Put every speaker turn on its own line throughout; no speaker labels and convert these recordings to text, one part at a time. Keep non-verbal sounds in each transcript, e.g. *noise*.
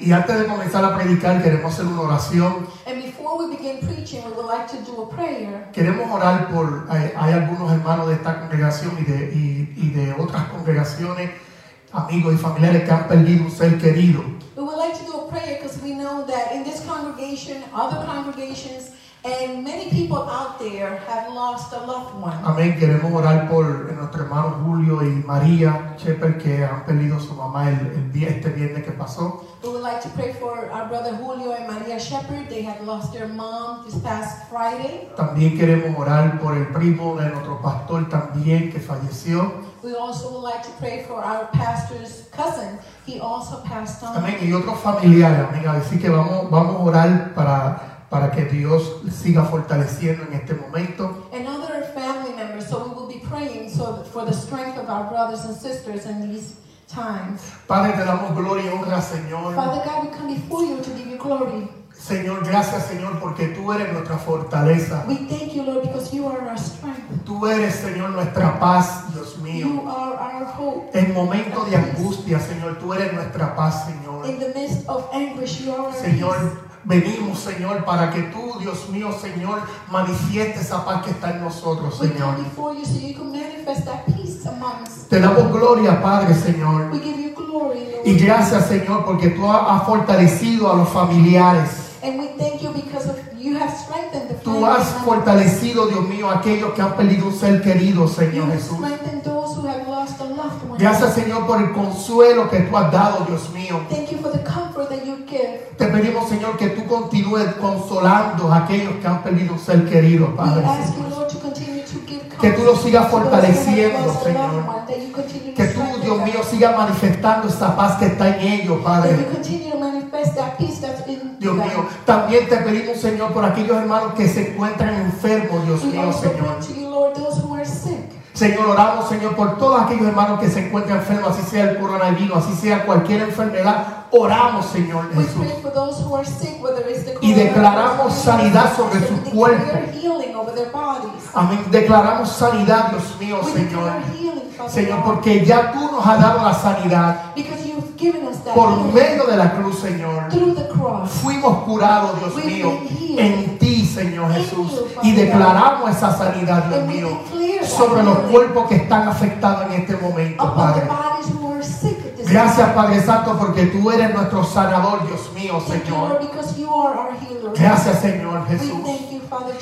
Y antes de comenzar a predicar, queremos hacer una oración.
And before we begin preaching, we would like to do a prayer.
Queremos orar por, hay, hay algunos hermanos de esta congregación y de, y, y de otras congregaciones, amigos y familiares que han perdido un ser querido.
We would like to do a prayer because we know that in this congregation, other congregations, and many people out there have lost a loved one.
Amén. Queremos orar por nuestro hermano Julio y María Shepherd que han perdido a su mamá el, el día, este viernes que pasó.
We would like to pray for our brother Julio and Maria Shepherd. They had lost their mom this past Friday.
También queremos orar por el primo de nuestro pastor también que falleció.
We also would like to pray for our pastor's cousin. He also passed on.
Amén. Y otros familiares, amén. Así que vamos, vamos a orar para, para que Dios siga fortaleciendo en este momento.
And other family members. So we will be praying so for the strength of our brothers and sisters in these times.
Padre, te damos gloria y honra, Señor.
Father God, we come before you to give you glory.
Señor, gracias, Señor, porque tú eres nuestra fortaleza.
We thank you, Lord, because you are our strength.
Tú eres, Señor, nuestra paz, Dios
You
mío.
are our hope.
En momentos de angustia, Señor, tú eres nuestra paz, Señor.
In the midst of anguish, you are our peace.
Venimos, Señor, para que tú, Dios mío, Señor, manifieste esa paz que está en nosotros, Señor.
you so you.
Te damos gloria, Padre, Señor.
We give you glory, Lord.
Y gracias, Señor, porque tú has fortalecido a los familiares.
And we thank you because of you have strengthened the
Tú has fortalecido, Dios mío, a aquellos que han perdido un ser querido, Señor Jesús.
those who have lost a loved one.
Gracias, Señor, por el consuelo que tú has dado, Dios mío.
Thank you
Te pedimos, Señor, que tú continúes consolando a aquellos que han perdido un ser querido, Padre. Que tú lo sigas fortaleciendo, Señor. Que tú, Dios mío, sigas manifestando esa paz que está en ellos, Padre. Dios mío, también te pedimos, Señor, por aquellos hermanos que se encuentran enfermos, Dios mío, Señor. Señor, oramos, Señor, por todos aquellos hermanos que se encuentran enfermos, así sea el coronavirus, así sea cualquier enfermedad. Oramos, Señor Jesús.
sick,
Y declaramos sanidad sobre su cuerpo. Amén. Declaramos sanidad, Dios mío, Señor. Señor, porque ya tú nos has dado la sanidad
because you've given us that
por medio de la cruz, Señor.
through the cross.
Fuimos curados, Dios mío, en ti, Señor Jesús. Y declaramos esa sanidad, Dios mío, sobre los cuerpos que están afectados en este momento, Padre. Gracias. Padre Santo, porque tú eres nuestro sanador, Dios mío, Señor. Gracias, Señor Jesús.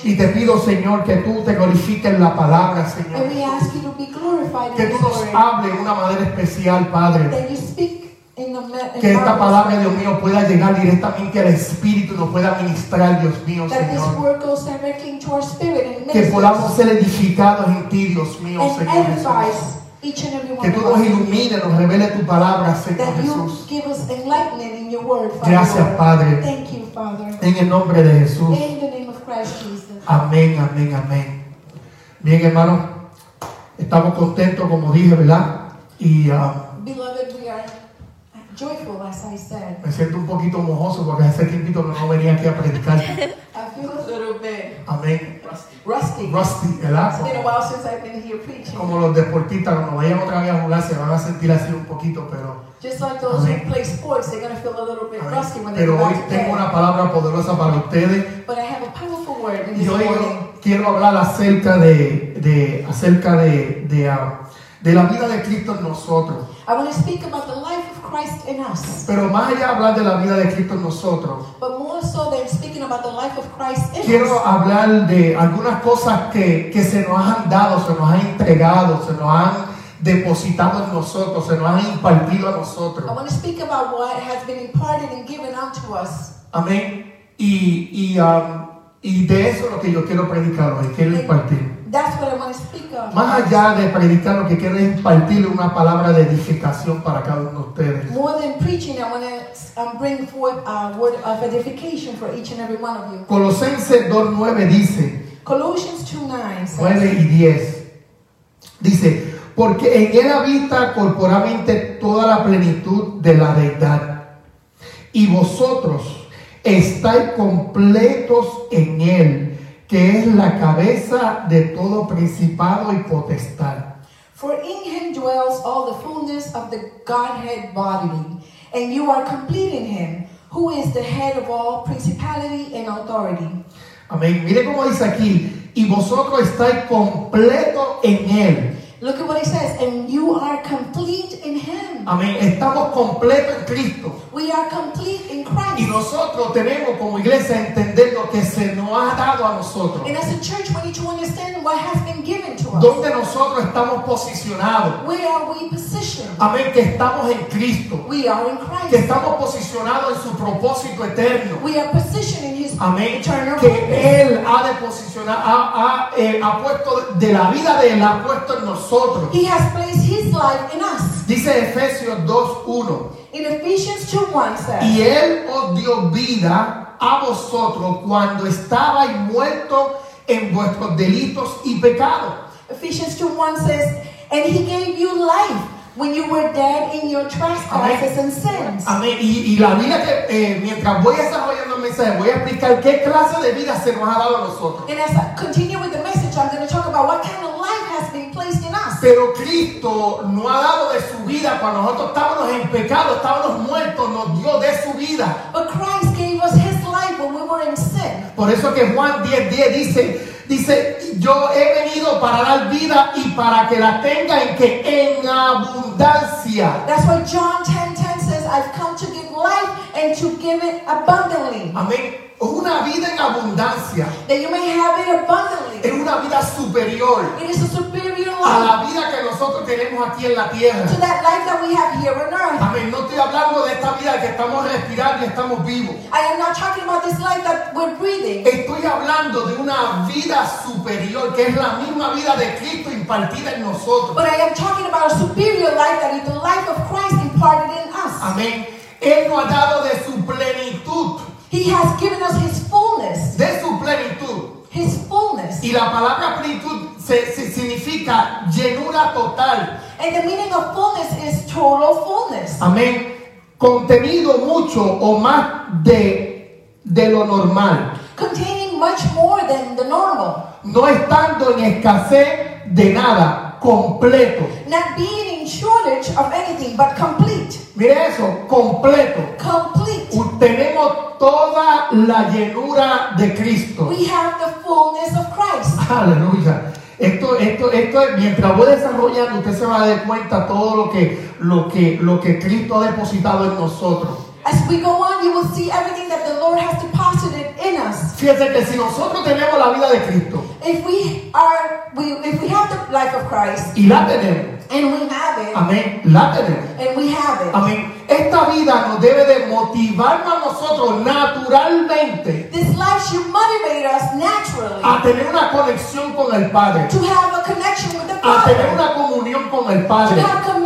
Y te pido, Señor, que tú te glorifiques en la palabra, Señor. Que tú nos hables de una manera especial, Padre. Que esta palabra. Dios mío, pueda llegar directamente al Espíritu y nos pueda ministrar, Dios mío, Señor. Que podamos ser edificados en ti, Dios mío, Señor
each and every one
Que tú nos ilumines, nos revele tu palabra, Señor
That you
Jesús.
give us in your word, Father.
Gracias. Padre.
Thank you, Father.
En el nombre de Jesús.
In the name of Christ Jesus.
Amén, amén, amén. Bien, hermanos, estamos contentos, como dije, ¿verdad? Y ah,
Beloved, we are joyful, as I said.
me siento un poquito mojoso porque hace tiempito no venía aquí a predicar. *laughs*
I feel a little bit
Amén.
Rusty.
Rusty, ¿verdad?
It's been a while since I've been here preaching.
Como los deportistas, cuando vayan otra vez a jugar, se van a sentir así un poquito, pero,
Just like those
Amén.
who play sports, they're going to feel a little bit rusty when they
pero hoy tengo
bed.
una palabra poderosa para ustedes.
But I have a powerful word in
Y
this
hoy
morning.
yo quiero hablar acerca de, de acerca de, de, ah, de la vida de Cristo en nosotros.
I want to speak about the life of Christ in us.
Pero más allá de hablar de la vida de Cristo en nosotros,
But more so than speaking about the life of Christ in
quiero
us,
hablar de algunas cosas que, que se nos han dado, se nos han entregado, se nos han depositado en nosotros, se nos han impartido a
I
nosotros.
want to speak about what has been imparted and given unto us.
Amén. Y, y, um, y de eso es lo que yo quiero predicar hoy, quiero impartir.
That's what I want to.
Más allá de predicar, lo que quiero es impartirle una palabra de edificación para cada uno de ustedes.
More than preaching, I want to um, bring forth a word of edification for each and every one of you.
Colosenses 2.9 dice,
Colossians 2 9 says,
9 y 10. Dice, porque en él habita corporalmente toda la plenitud de la deidad. Y vosotros estáis completos en él, que es la cabeza de todo principado y potestad.
For in him dwells all the fullness of the Godhead bodily, and you are complete in him, who is the head of all principality and authority.
Amén. Mire cómo dice aquí, y vosotros estáis completos en Él.
Look at what it says, and you are complete in Him.
Amén. Estamos completos en Cristo.
We are complete in
Y
Christ.
nosotros tenemos como iglesia entender lo que se nos ha dado a nosotros.
And as a church, we need to understand what has been given to us.
Donde nosotros estamos posicionados.
Where are we positioned?
Amén. Que estamos en Cristo.
We are in
Que
Christ.
estamos posicionados en su propósito eterno.
We are positioned in His
Amén.
eternal
Que. Él ha de posicionar, ha, ha, eh, ha puesto de la vida de Él, ha puesto en nosotros.
He has placed His life in us.
Dice Efesios 2.1.
In Ephesians 2 1 says,
Y Él os dio vida a vosotros cuando estabais muertos en vuestros delitos y pecados.
Ephesians 2 1 says, And he gave you life when you were dead in your trespasses and sins.
Amén. Y, y la vida que, eh, mientras voy desarrollando el mensaje, voy a explicar qué clase de vida se nos ha dado a nosotros.
And as I continue with the message, I'm going to talk about what kind of
Pero Cristo no ha dado de su vida cuando nosotros estábamos en pecado, estábamos muertos, nos dio de su vida.
But Christ gave us his life when we were in sin.
Por eso que Juan 10, 10 dice, dice, yo he venido para dar vida y para que la tengan que en abundancia.
That's why John 10 10 says, I've come to give life and to give it abundantly.
Amén. Una vida en abundancia.
That you may have it abundantly.
Es una vida superior
It is a superior
a
life
la vida que nosotros tenemos aquí en la tierra.
to that life that we have here on earth.
Amén. No estoy hablando de esta vida que estamos respirando y estamos vivos.
I am not talking about this life that we're breathing.
Estoy hablando de una vida superior que es la misma vida de Cristo impartida en nosotros.
But I am talking about a superior life that is the life of Christ imparted in us.
Amén. Él nos ha dado de su plenitud,
He has given us His fullness.
de su plenitud.
His fullness.
Y la palabra plenitud se, se significa llenura total.
And the meaning of fullness is total fullness.
Amén. Contenido mucho o más de, de lo normal.
Containing much more than the normal.
No estando en escasez de nada. Completo.
Not being in shortage of anything, but complete.
Mire eso, completo.
Complete.
Tenemos toda la llenura de Cristo.
We have the fullness of Christ.
Aleluya. Esto, esto, esto es, mientras voy desarrollando, usted se va a dar cuenta todo lo que, lo que, lo que Cristo ha depositado en nosotros.
As we go on, you will see everything that the Lord has deposited in us.
Fíjense que si nosotros tenemos la vida de Cristo
If we are, we, if we have the life of Christ,
y la tenemos,
and we have it,
amén, la tenemos,
and we have it,
amén. Esta vida nos debe de motivarnos a nosotros naturalmente
this life should motivate us naturally
a tener una conexión con el Padre,
to have a connection with the
a tener
Father,
una comunión con el
to
Padre,
have communion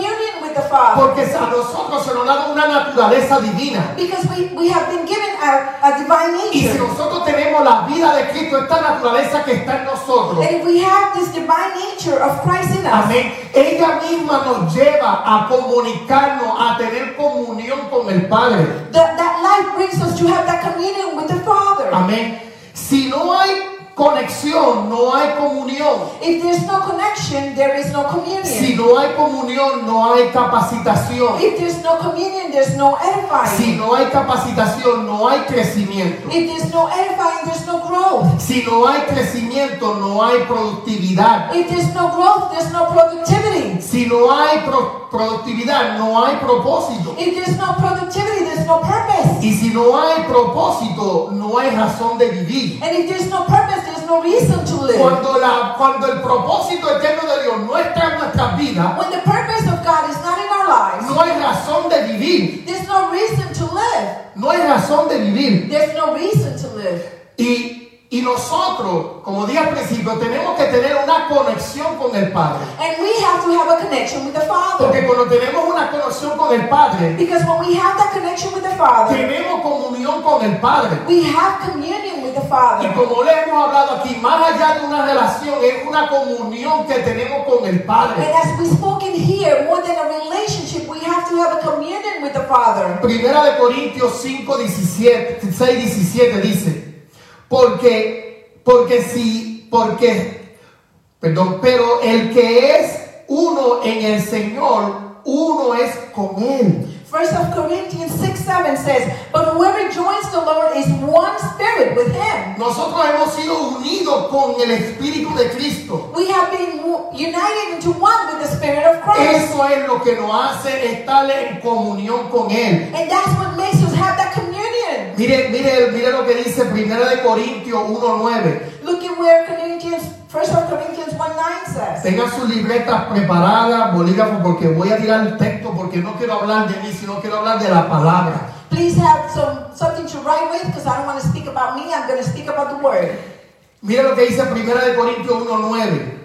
with the Father.
porque a nosotros se nos da una naturaleza divina.
Because we, we have been given a, a divine
Y si
nature.
nosotros tenemos la vida de Cristo, esta naturaleza que está en nosotros,
And if we have this divine nature of Christ in us,
amén, ella misma nos lleva a comunicarnos, a tener comunión con el Padre.
that, that life brings us to have that communion with the Father.
Amén. Si no hay conexión, no hay comunión.
If there's no connection, there is no
Si
communion.
no hay comunión, no hay capacitación.
If there's no communion, there's no
Si
edifying.
no hay capacitación, no hay crecimiento.
If there's no edifying, there's no growth.
Si no hay crecimiento, no hay productividad.
If there's no growth, there's no productivity.
Si no hay pro- productividad, no hay propósito.
If there's no productivity, there's no purpose.
Y si no hay propósito, no hay razón de vivir.
And if there's no purpose, no reason to live.
Cuando, la, cuando el propósito eterno de Dios no está en nuestras vidas,
When the purpose of God is not in our lives,
no hay razón de vivir.
there's no reason to live.
No hay razón de vivir.
There's no reason to live.
Y, y nosotros, como dije al principio, tenemos que tener una conexión con el Padre.
And we have to have a connection with the
Porque
Father.
cuando tenemos una conexión con el Padre,
Because when we have that connection with the Father,
tenemos comunión con el Padre.
we have communion with the
Y
Father.
como le hemos hablado aquí, más allá de una relación, es una comunión que tenemos con el
And
Padre.
as we spoken here, more than a relationship, we have to have a communion with the Father.
Primera de Corintios 5, 17, 6, 17 dice, porque, porque si, porque, perdón, pero el que es uno en el Señor, uno es con Él.
First of Corinthians 6 7 says, But whoever joins the Lord is one spirit with him.
Nosotros hemos sido unidos con el Espíritu de Cristo.
We have been united into one with the Spirit of Christ.
Eso es lo que nos hace estar en comunión con Él.
And that's what makes us have that communion.
Mire, mire, mire lo que dice 1 de Corintios 1.9.
Look at where Corinthians, First of Corinthians 1 9 says.
Tengan sus libretas preparadas, bolígrafos, porque voy a tirar el texto, porque no quiero hablar de mí, sino quiero hablar de la palabra.
Please have some something to write with because I don't want to speak about me. I'm going to speak about the word.
Mire lo que dice 1 de Corintios 1.9.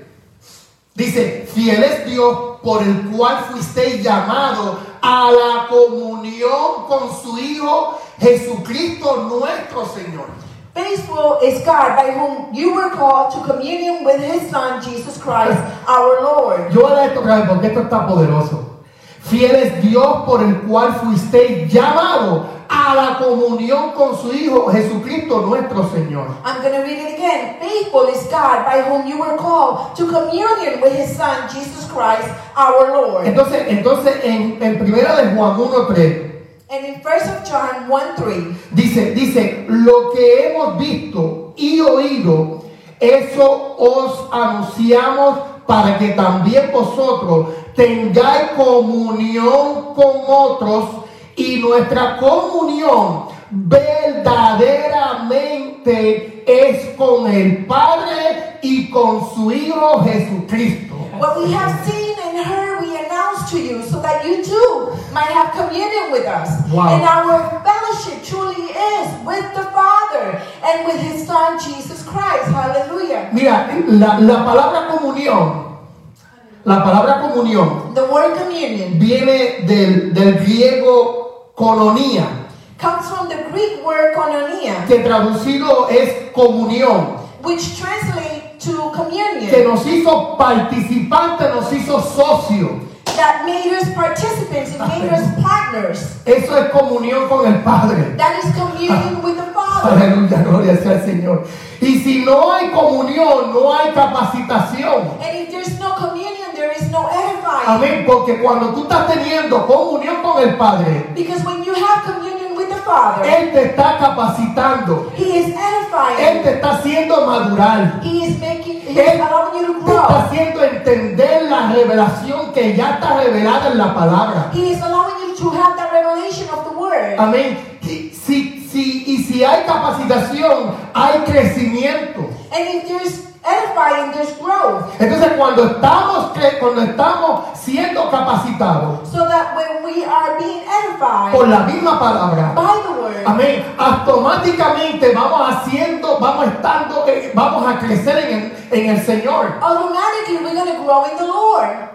Dice, fiel es Dios por el cual fuisteis llamados a la comunión con su Hijo Jesucristo nuestro Señor.
Faithful is God by whom you were called to communion with his Son, Jesus Christ, our Lord.
Yo leer esto porque esto está poderoso. Fiel es Dios por el cual fuisteis llamados a la comunión con su Hijo Jesucristo nuestro Señor.
I'm going to read it again. Faithful is God by whom you were called to communion with his Son, Jesus Christ, our Lord.
Entonces, entonces en, en primera de Juan 1.3
And in 1 of John 1 3,
dice, dice, lo que hemos visto y oído, eso os anunciamos para que también vosotros tengáis comunión con otros y nuestra comunión verdaderamente es con el Padre y con su Hijo Jesucristo.
what we have seen and heard, we announce to you so that you too might have communion with us.
Wow.
And our fellowship truly is with the Father and with his Son, Jesus Christ. Hallelujah.
Mira, la, la palabra comunión, la palabra comunión
The word communion
viene del, del griego cononía,
comes from the Greek word koinonia,
que traducido es comunión,
which translates to
que
communion,
nos hizo participantes, nos hizo socios.
that made us participants and made us partners.
Eso es comunión con el Padre.
That is communion with the Father.
Aleluya, gloria sea el Señor. Y si no hay comunión, no hay capacitación.
And if there's no communion, there is no
Amén, porque cuando tú estás teniendo comunión con el Padre,
Because when you have communion with the Father,
Él te está capacitando.
He is
Él te está haciendo madurar.
He is making, He
Él
is allowing you to
te está
grow.
haciendo entender la revelación que ya está revelada en la palabra.
He is allowing you to have that revelation of the Word.
Amén. Si, si, y si hay capacitación, hay crecimiento.
And if there's edifying, there's growth.
Entonces cuando estamos, cuando estamos siendo capacitados
So that when we are being edified
por la misma palabra,
by the Word,
amén, automáticamente vamos haciendo, vamos estando, eh, vamos a crecer en el, en el Señor.
automatically we're going to grow in the Lord.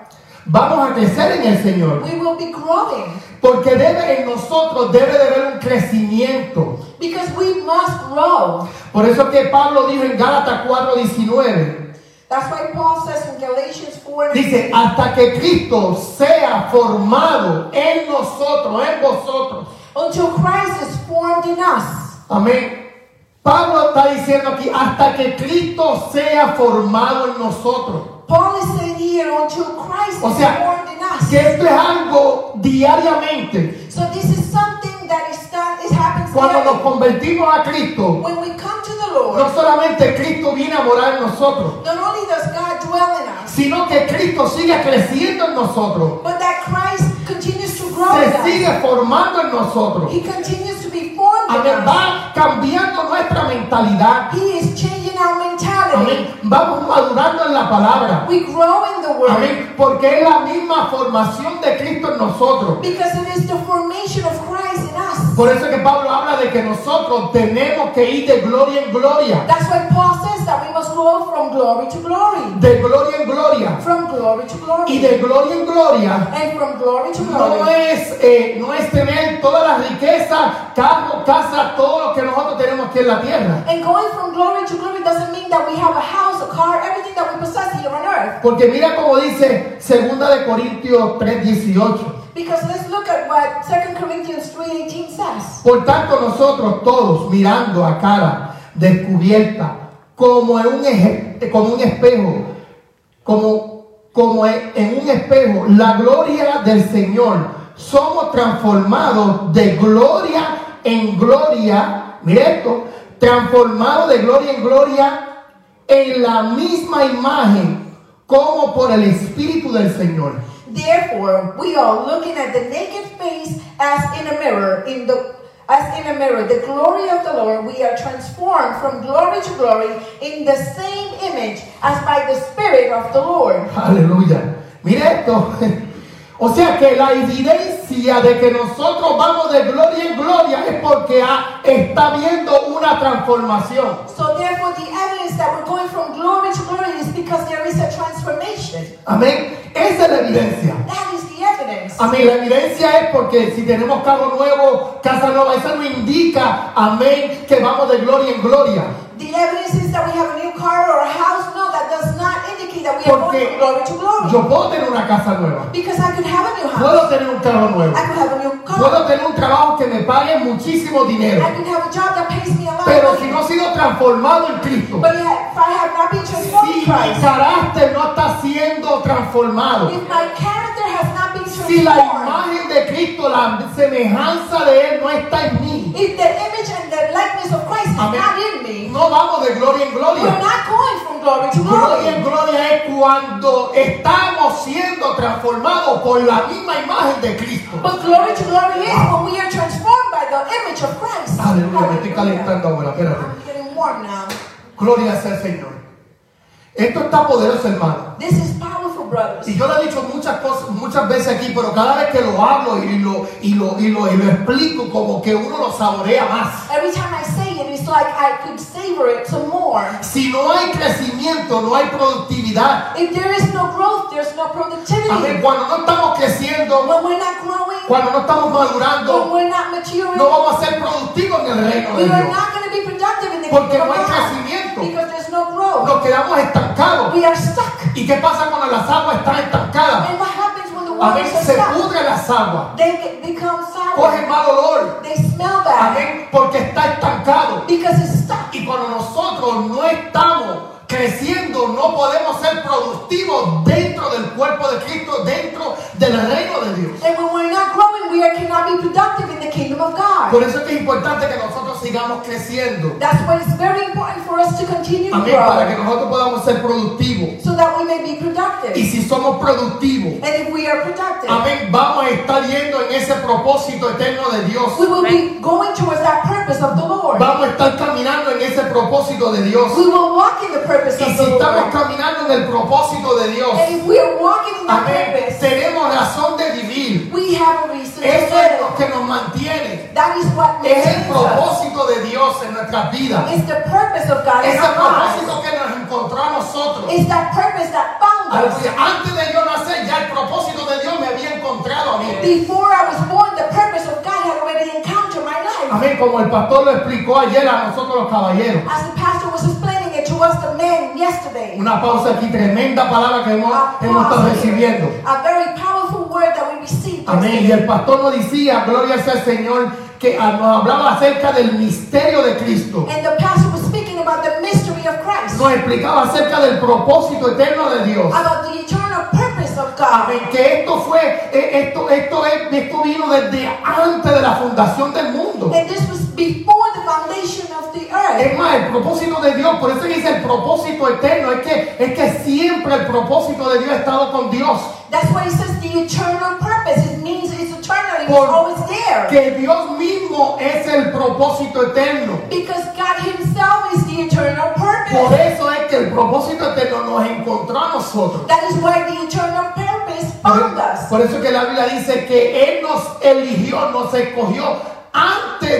Vamos a crecer en el Señor.
We will be growing
Porque debe en nosotros debe de haber un crecimiento.
because we must grow.
Por eso que Pablo dijo en Gálatas 4:19,
That's why Paul says in Galatians 4
dice, hasta que Cristo sea formado en nosotros, en vosotros.
until Christ is formed in us.
Amén. Pablo está diciendo aquí, hasta que Cristo sea formado en nosotros.
Paul is saying here until Christ
O
is formed in us.
Que esto es algo diariamente.
So this is something that is done, it happens
Cuando nos convertimos a Cristo,
When we come to the Lord,
no solamente Cristo viene a morar en nosotros,
not only does God dwell in us,
sino que Cristo sigue creciendo en nosotros.
but that Christ continues to grow in
se
us.
sigue formando en nosotros.
He continues to be formed.
Va cambiando nuestra mentalidad.
He is changing our
Amén. Vamos madurando en la palabra.
We grow in the Word
Amén. Porque es la misma formación de Cristo en nosotros.
because it is the formation of Christ in us.
Por eso que Pablo habla de que nosotros tenemos que ir de gloria en gloria.
That's why Paul says that we must grow from glory to glory.
De gloria en gloria.
From glory to glory.
Y de gloria en gloria
And from glory to
no
glory.
es, eh, no es tener todas las riquezas, carros, casas, todo lo que nosotros tenemos aquí en la tierra.
And going from glory to glory doesn't mean that we have a house, a car, everything that we possess here on earth.
Porque mira como dice 2 de Corintios 3:18.
Because let's look at what 2 Corinthians 3.18 says.
Por tanto nosotros todos mirando a cara descubierta como en un, eje- como un espejo, como, como en un espejo, la gloria del Señor, somos transformados de gloria en gloria, mire esto, transformados de gloria en gloria en la misma imagen como por el Espíritu del Señor.
Therefore, we are looking at the naked face as in a mirror, in the as in a mirror, the glory of the Lord, we are transformed from glory to glory in the same image as by the Spirit of the Lord.
Aleluya. Mire esto. O sea que la evidencia de que nosotros vamos de gloria en gloria es porque ha- está viendo una transformación.
So therefore, the evidence that we're going from glory to glory is because there is a transformation.
Amén. Esa es la evidencia.
That is the evidence.
Amén. La evidencia es porque si tenemos carro nuevo, casa nueva, eso no indica, amén, que vamos de gloria en gloria.
The evidence is that we have a new car or a house. No, that does not indicate that we are going
Porque
from glory to glory.
yo puedo tener una casa nueva,
Because I could have a new house.
puedo tener un carro nuevo,
I could have a new car.
puedo tener un trabajo que me pague muchísimo dinero.
I could have a job that pays me a lot
Pero si no he sido transformado en Cristo,
But if I have not been transformed
si
in
mi
Christ,
carácter no está siendo transformado,
if my character has not been
si la
transformed,
imagen de Cristo, la semejanza de Él no está en mí,
if the image and the
de gloria en
we're
gloria.
not going from glory to
Gloria en
glory.
gloria es cuando estamos siendo transformados por la misma imagen de Cristo.
But glory to glory is when we are transformed by the image of Christ.
Aleluya, me estoy calentando ahora, espérate.
I'm getting warm now.
Gloria sea el Señor. Esto está poderoso, hermano.
This is brothers.
Y yo lo he dicho muchas cosas, muchas veces aquí, pero cada vez que lo hablo y lo, y lo, y lo, y lo explico, como que uno lo saborea más.
Every time I say it, it's like I could savor it some more.
Si no hay crecimiento, no hay productividad.
If there is no growth, there's no productivity.
Amén. Cuando no estamos creciendo,
When we're not growing,
cuando no estamos
when
madurando,
we're not maturing,
no vamos a ser productivos en el reino de
we are
Dios.
not going to be productive in
Porque no hay crecimiento.
No.
Nos quedamos estancados.
We are stuck.
¿Y qué pasa cuando las aguas están estancadas?
And what happens when the
Amén.
waters are
Se pudren las aguas.
They become sour.
mal olor.
They smell bad.
Porque está estancado.
because it's stuck.
Y cuando nosotros no estamos creciendo, no podemos ser productivos dentro del cuerpo de Cristo, dentro del reino de Dios.
And when we're not growing, we are, cannot be productive in the kingdom of God.
Por eso es que es importante que nosotros sigamos creciendo.
That's why it's very important for us to continue.
Para que nosotros podamos ser productivos.
so that we may be productive.
Y si somos productivos,
And if we are productive,
amén, vamos a estar yendo en ese propósito eterno de Dios.
we will be going towards that purpose of the Lord.
Vamos a estar caminando en ese propósito de Dios.
We will walk in the purpose
Y
of
si estamos
Lord.
caminando en el propósito de Dios,
And if we are walking in that
amén,
purpose,
tenemos razón de vivir.
we have a reason to
Eso es
live.
lo que nos mantiene.
That is what
Es el
maintains us.
propósito de Dios en nuestras vidas.
It's the purpose of God in
Es el
our lives.
propósito que nos encontró a nosotros.
It's that purpose that found us.
Aleluya. Antes de yo nacer, ya el propósito de Dios me había encontrado a mí.
Before I was born, the purpose of God had already encountered my life.
Amén, como el pastor lo explicó ayer a nosotros los caballeros.
As the pastor was us, the men yesterday.
Una pausa aquí, tremenda palabra que hemos,
A
hemos estado recibiendo.
A very powerful word that we received.
Amén. Y el pastor nos decía, gloria sea el Señor, que nos hablaba acerca del misterio de Cristo.
And the pastor was speaking about the mystery of Christ,
Nos explicaba acerca del propósito eterno de Dios.
about the eternal purpose of God.
Amén. Que esto fue, eh, esto, esto, es, esto vino desde antes de la fundación del mundo.
And this was before the foundation of.
Es más, el propósito de Dios, por eso dice el propósito eterno, es que, es que siempre el propósito de Dios ha estado con Dios.
That's why it says the eternal purpose. It means it's eternal. It's
Por-
always there.
Que Dios mismo es el propósito eterno.
Because God Himself is the eternal
Por
purpose.
eso es que el propósito eterno nos encontró a nosotros.
That is why the eternal purpose found us.
Por eso que la Biblia dice que Él nos eligió, nos escogió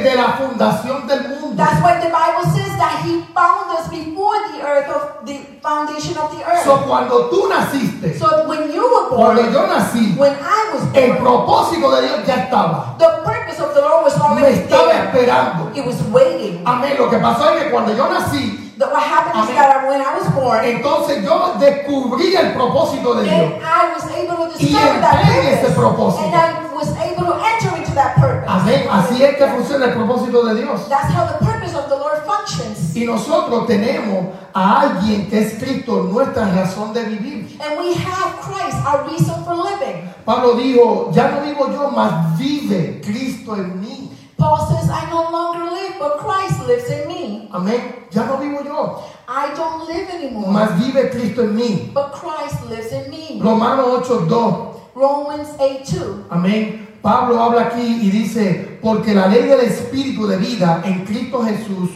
antes de la fundación del mundo.
That's why the Bible says that He found us before the earth of the foundation of the earth.
So, cuando tú naciste,
So when you were
cuando
born,
yo nací,
when I was
el
born,
propósito de Dios ya estaba.
the purpose of the Lord was
Me
already
estaba
there.
esperando.
It was waiting.
Amén. Lo que pasó es que cuando yo nací,
But what happened is
Amén.
that when I was born,
entonces yo descubrí el propósito de Dios.
and I was able to
Y
discover that
entré en ese
purpose,
propósito.
and I was able to enter to that purpose.
Amén. Así es que funciona el propósito de Dios.
That's how the purpose of the Lord functions.
Y nosotros tenemos a alguien que es Cristo, nuestra razón de vivir.
And we have Christ, our reason for living.
Pablo dijo, ya no vivo yo, mas vive Cristo en mí.
Paul says, I no longer live, but Christ lives in me.
Amén. Ya no vivo yo,
I don't live anymore,
mas vive Cristo en mí.
but Christ lives in me.
Romanos 8:2.
Romans 8 2.
Amén. Pablo habla aquí y dice, porque la ley del Espíritu de vida en Cristo Jesús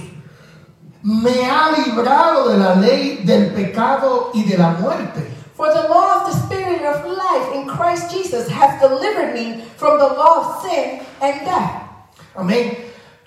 me ha librado de la ley del pecado y de la muerte.
For the law of the Spirit of life in Christ Jesus has delivered me from the law of sin and death.
Amén.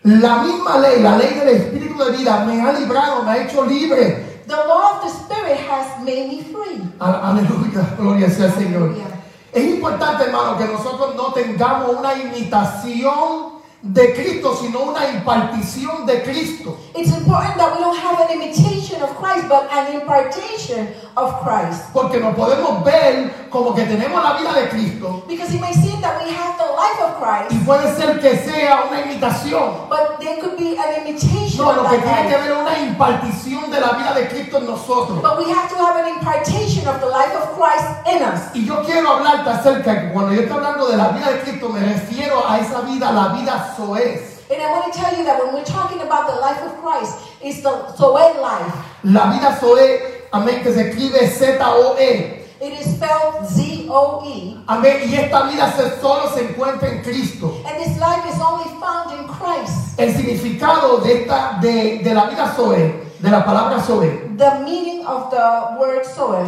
La misma ley, la ley del Espíritu de vida me ha librado, me ha hecho libre.
The law of the Spirit has made me free.
Aleluya, gloria sea al Señor. Es importante, hermano, que nosotros no tengamos una imitación de Cristo, sino una impartición de Cristo.
It's important that we don't have an imitation of Christ, but an impartation of Christ.
Porque nos podemos ver como que tenemos la vida de Cristo
Because it may seem that we have the life of
y
Christ,
puede ser que sea una imitación.
but there could be an imitation
No,
of
lo que tiene que
life.
ver es una impartición de la vida de Cristo en nosotros.
But we have to have an impartation of the life of Christ in us.
Y yo quiero hablarte acerca de que cuando yo estoy hablando de la vida de Cristo, me refiero a esa vida, la vida Zoes.
And I want to tell you that when we're talking about the life of Christ, it's the Zoe life.
La vida Zoe, amén, que se escribe Z-O-E.
It is spelled Z O E.
Amén. Y esta vida se, solo se encuentra en Cristo.
And this life is only found in Christ.
El significado de, esta, de, de la vida Zoe, de la palabra Zoe,
The meaning of the word Zoe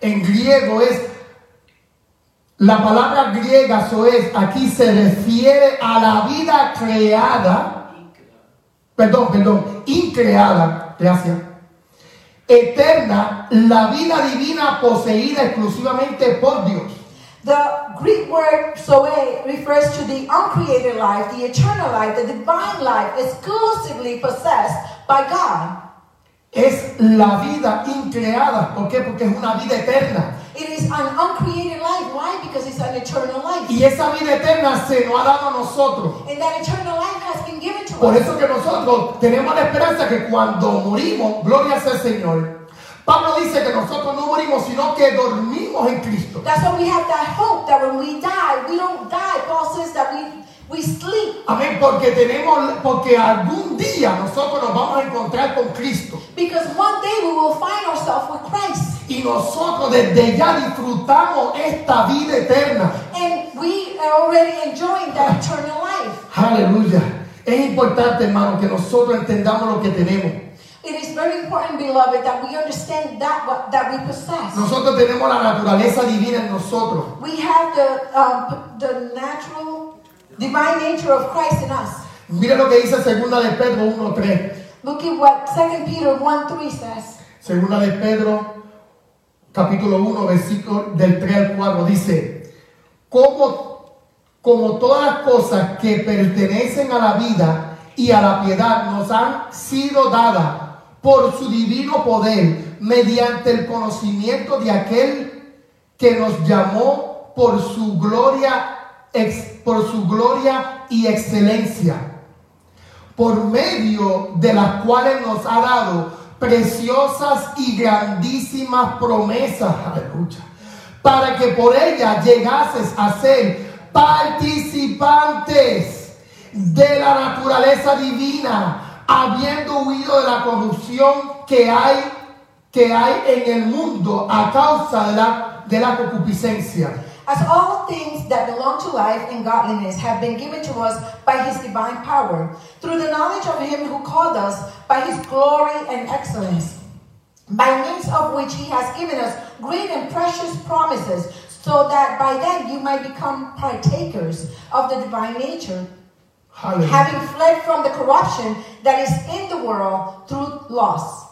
en griego es, la palabra griega Zoe, aquí se refiere a la vida creada, perdón, perdón, increada, gracias, eterna, la vida divina poseída exclusivamente por Dios.
The Greek word Zoe refers to the uncreated life, the eternal life, the divine life exclusively possessed by God.
Es la vida increada, ¿por qué? Porque es una vida eterna.
It is an uncreated life. Why? Because it's an eternal life.
Y esa vida eterna se nos ha dado a nosotros.
And that eternal life has been given to
Por
us.
eso que nosotros tenemos la esperanza que cuando morimos, gloria sea el Señor. Pablo dice que nosotros no morimos, sino que dormimos en Cristo.
That's why we have that hope that when we die, we don't die. Paul says that we, we sleep.
Amén, porque tenemos, porque algún día nosotros nos vamos a encontrar con Cristo.
Because one day we will find ourselves with Christ.
Y nosotros desde ya disfrutamos esta vida eterna.
And we are already enjoying that eternal life.
Aleluya. Es importante, hermano, que nosotros entendamos lo que tenemos.
It is very important, beloved, that we understand that what, that we possess.
Nosotros tenemos la naturaleza divina en nosotros.
We have the um, the natural divine nature of Christ in us.
Mire lo que dice segunda de Pedro 1.3.
Look at what 2 Peter 1 3 says.
Segunda de Pedro, capítulo 1, versículo del 3 al 4, dice, como, como todas las cosas que pertenecen a la vida y a la piedad nos han sido dadas por su divino poder, mediante el conocimiento de aquel que nos llamó por su gloria, por su gloria y excelencia por medio de las cuales nos ha dado preciosas y grandísimas promesas, aleluya, para que por ellas llegases a ser participantes de la naturaleza divina, habiendo huido de la corrupción que hay que hay en el mundo a causa de la, de la concupiscencia.
As all things that belong to life and godliness have been given to us by his divine power, through the knowledge of him who called us by his glory and excellence, by means of which he has given us great and precious promises, so that by them you might become partakers of the divine nature,
Aleluya.
having fled from the corruption that is in the world through loss.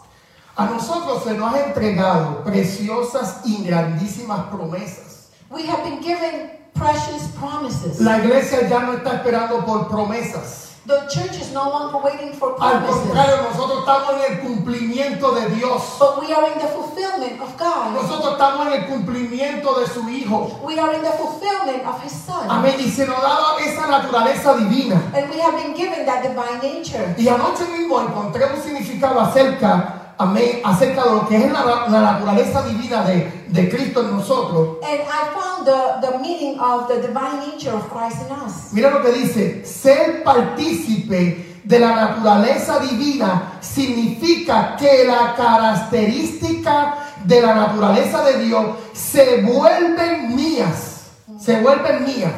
A nosotros se nos ha entregado preciosas y grandísimas promesas.
We have been given precious promises.
La iglesia ya no está esperando por promesas.
The church is no longer waiting for
Al
promises,
contrario, nosotros estamos en el cumplimiento de Dios.
but we are in the fulfillment of God.
Nosotros estamos en el cumplimiento de su Hijo.
We are in the fulfillment of His Son.
Amén. Y se nos daba esa naturaleza divina.
And we have been given that divine nature.
Y anoche mismo encontré un significado acerca, amén, acerca de lo que es la, la naturaleza divina de, de Cristo en nosotros.
And I found the, the meaning of the divine nature of Christ in us.
Mira lo que dice, ser partícipe de la naturaleza divina significa que la característica de la naturaleza de Dios se vuelven mías, se vuelven mías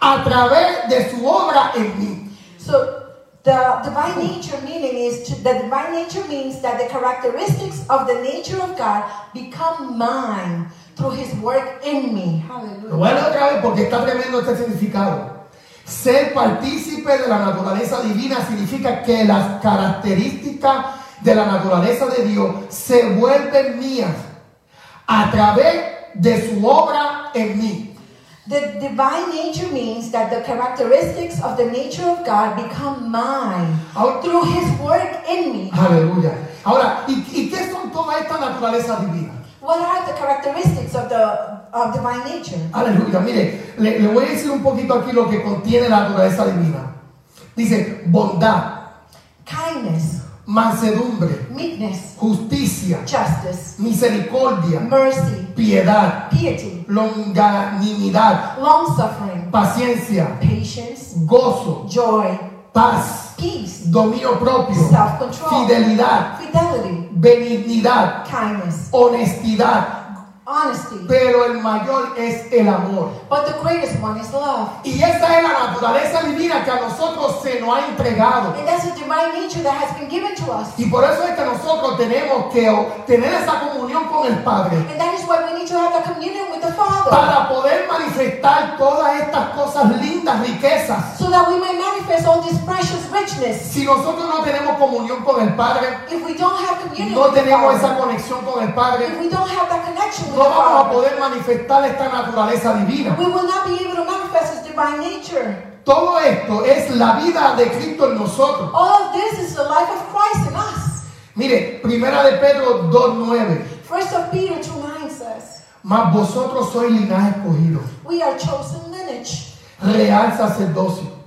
a través de su obra en mí.
So the divine nature meaning is to, the divine nature means that the characteristics of the nature of God become mine through His work in me. Hallelujah.
otra vez porque está tremendo este significado. Ser partícipe de la naturaleza divina significa que las características de la naturaleza de Dios se vuelven mías a través de su obra en mí.
The divine nature means that the characteristics of the nature of God become mine
Ahora-
through His work in me.
Aleluya. Ahora, ¿y, y qué son todas estas naturalezas divinas?
What are the characteristics of the of divine nature?
Aleluya. Mire, le, le voy a decir un poquito aquí lo que contiene la naturaleza divina. Dice bondad,
Kindness,
mansedumbre,
meekness,
justicia,
justice,
misericordia,
mercy,
piedad,
piety,
longanimidad,
long suffering,
paciencia,
patience,
gozo,
joy,
paz,
peace,
dominio propio,
self control,
fidelidad,
fidelity,
benignidad,
kindness,
honestidad.
Honesty.
Pero el mayor es el amor.
But the greatest one is love.
Y esa es la naturaleza divina que a nosotros se nos ha entregado.
And that's a divine nature that has been given to us.
Y por eso es que nosotros tenemos que tener esa comunión con el Padre
And that is why we need to have the communion with the Father.
para poder manifestar todas estas cosas lindas, riquezas.
So that we may manifest all this precious
Si nosotros no tenemos comunión con el Padre,
If we don't have communion
no tenemos esa conexión con el Padre,
if we don't have that connection with
no
the
vamos a
Father,
poder manifestar esta naturaleza divina.
we will not be able to manifest His divine nature.
Todo esto es la vida de Cristo en nosotros.
All of this is the life of Christ in us.
Mire, primera de Pedro 2.9.
First of Peter 2 9 says,
Mas vosotros sois linaje escogido,
We are chosen lineage,
real sacerdocio.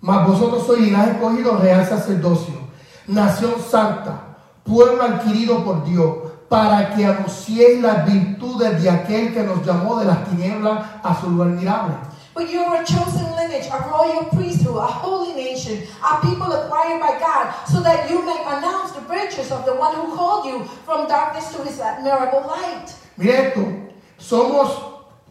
Mas vosotros sois linaje escogido, real sacerdocio, nación santa, pueblo adquirido por Dios, para que anunciéis las virtudes de aquel que nos llamó de las tinieblas a su luz admirable.
But you are a chosen lineage, a royal priesthood, a holy nation, a people acquired by God, so that you may announce the virtues of the one who called you from darkness to his admirable light.
Mire esto, somos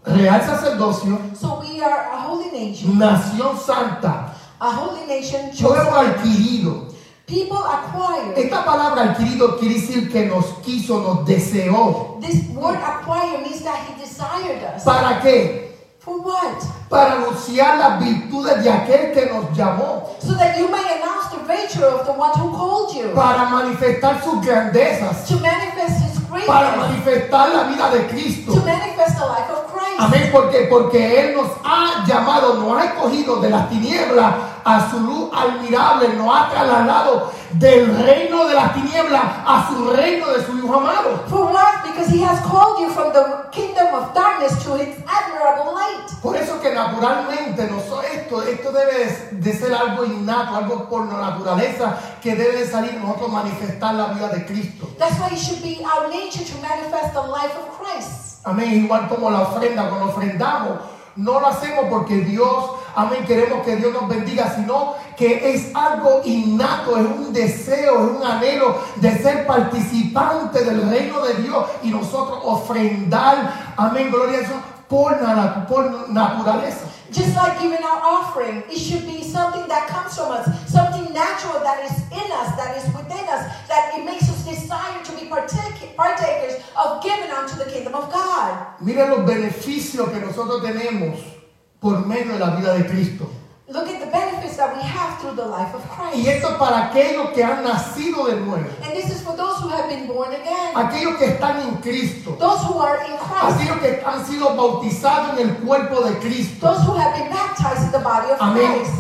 real sacerdocio,
So we are a holy nation,
nación santa,
a holy nation
pueblo adquirido.
people acquired.
Esta palabra adquirido quiere decir que nos quiso, nos deseó.
This word acquire means that he desired us.
¿Para qué?
For what?
Para anunciar las virtudes de aquel que nos llamó.
So that you may announce the virtue of the one who called you.
Para manifestar sus grandezas.
To manifest his
Para
greatness.
manifestar la vida de Cristo.
To manifest the life of Christ.
Amén. Porque, porque Él nos ha llamado, nos ha escogido de las tinieblas a su luz admirable. Nos ha trasladado del reino de las tinieblas a su reino de su Hijo amado.
For what? Because he has called you from the kingdom of darkness to his admirable light.
Por eso que naturalmente noso- esto, esto debe de, de ser algo innato, algo por naturaleza que debe de salir nosotros manifestar la vida de Cristo.
That's why it should be our nature to manifest the life of Christ.
Amén. Igual como la ofrenda, cuando ofrendamos, no lo hacemos porque Dios, amén, queremos que Dios nos bendiga, sino que es algo innato, es un deseo, es un anhelo de ser participante del reino de Dios y nosotros ofrendar, amén, gloria a Dios, por, nat- por naturaleza.
Just like giving our offering, it should be something that comes from us, natural that is in us, that is within us, that it makes us desire to be partake- partakers of giving unto the kingdom of God.
Miren los beneficios que nosotros tenemos por medio de la vida de Cristo.
Look at the benefits that we have through the life of
Y
Christ.
esto es para aquellos que han nacido de nuevo,
And this is for those who have been born again,
aquellos que están en Cristo,
those who are in Christ,
aquellos que han sido bautizados en el cuerpo de Cristo.
those who have been baptized in the body of
Amén.
Christ.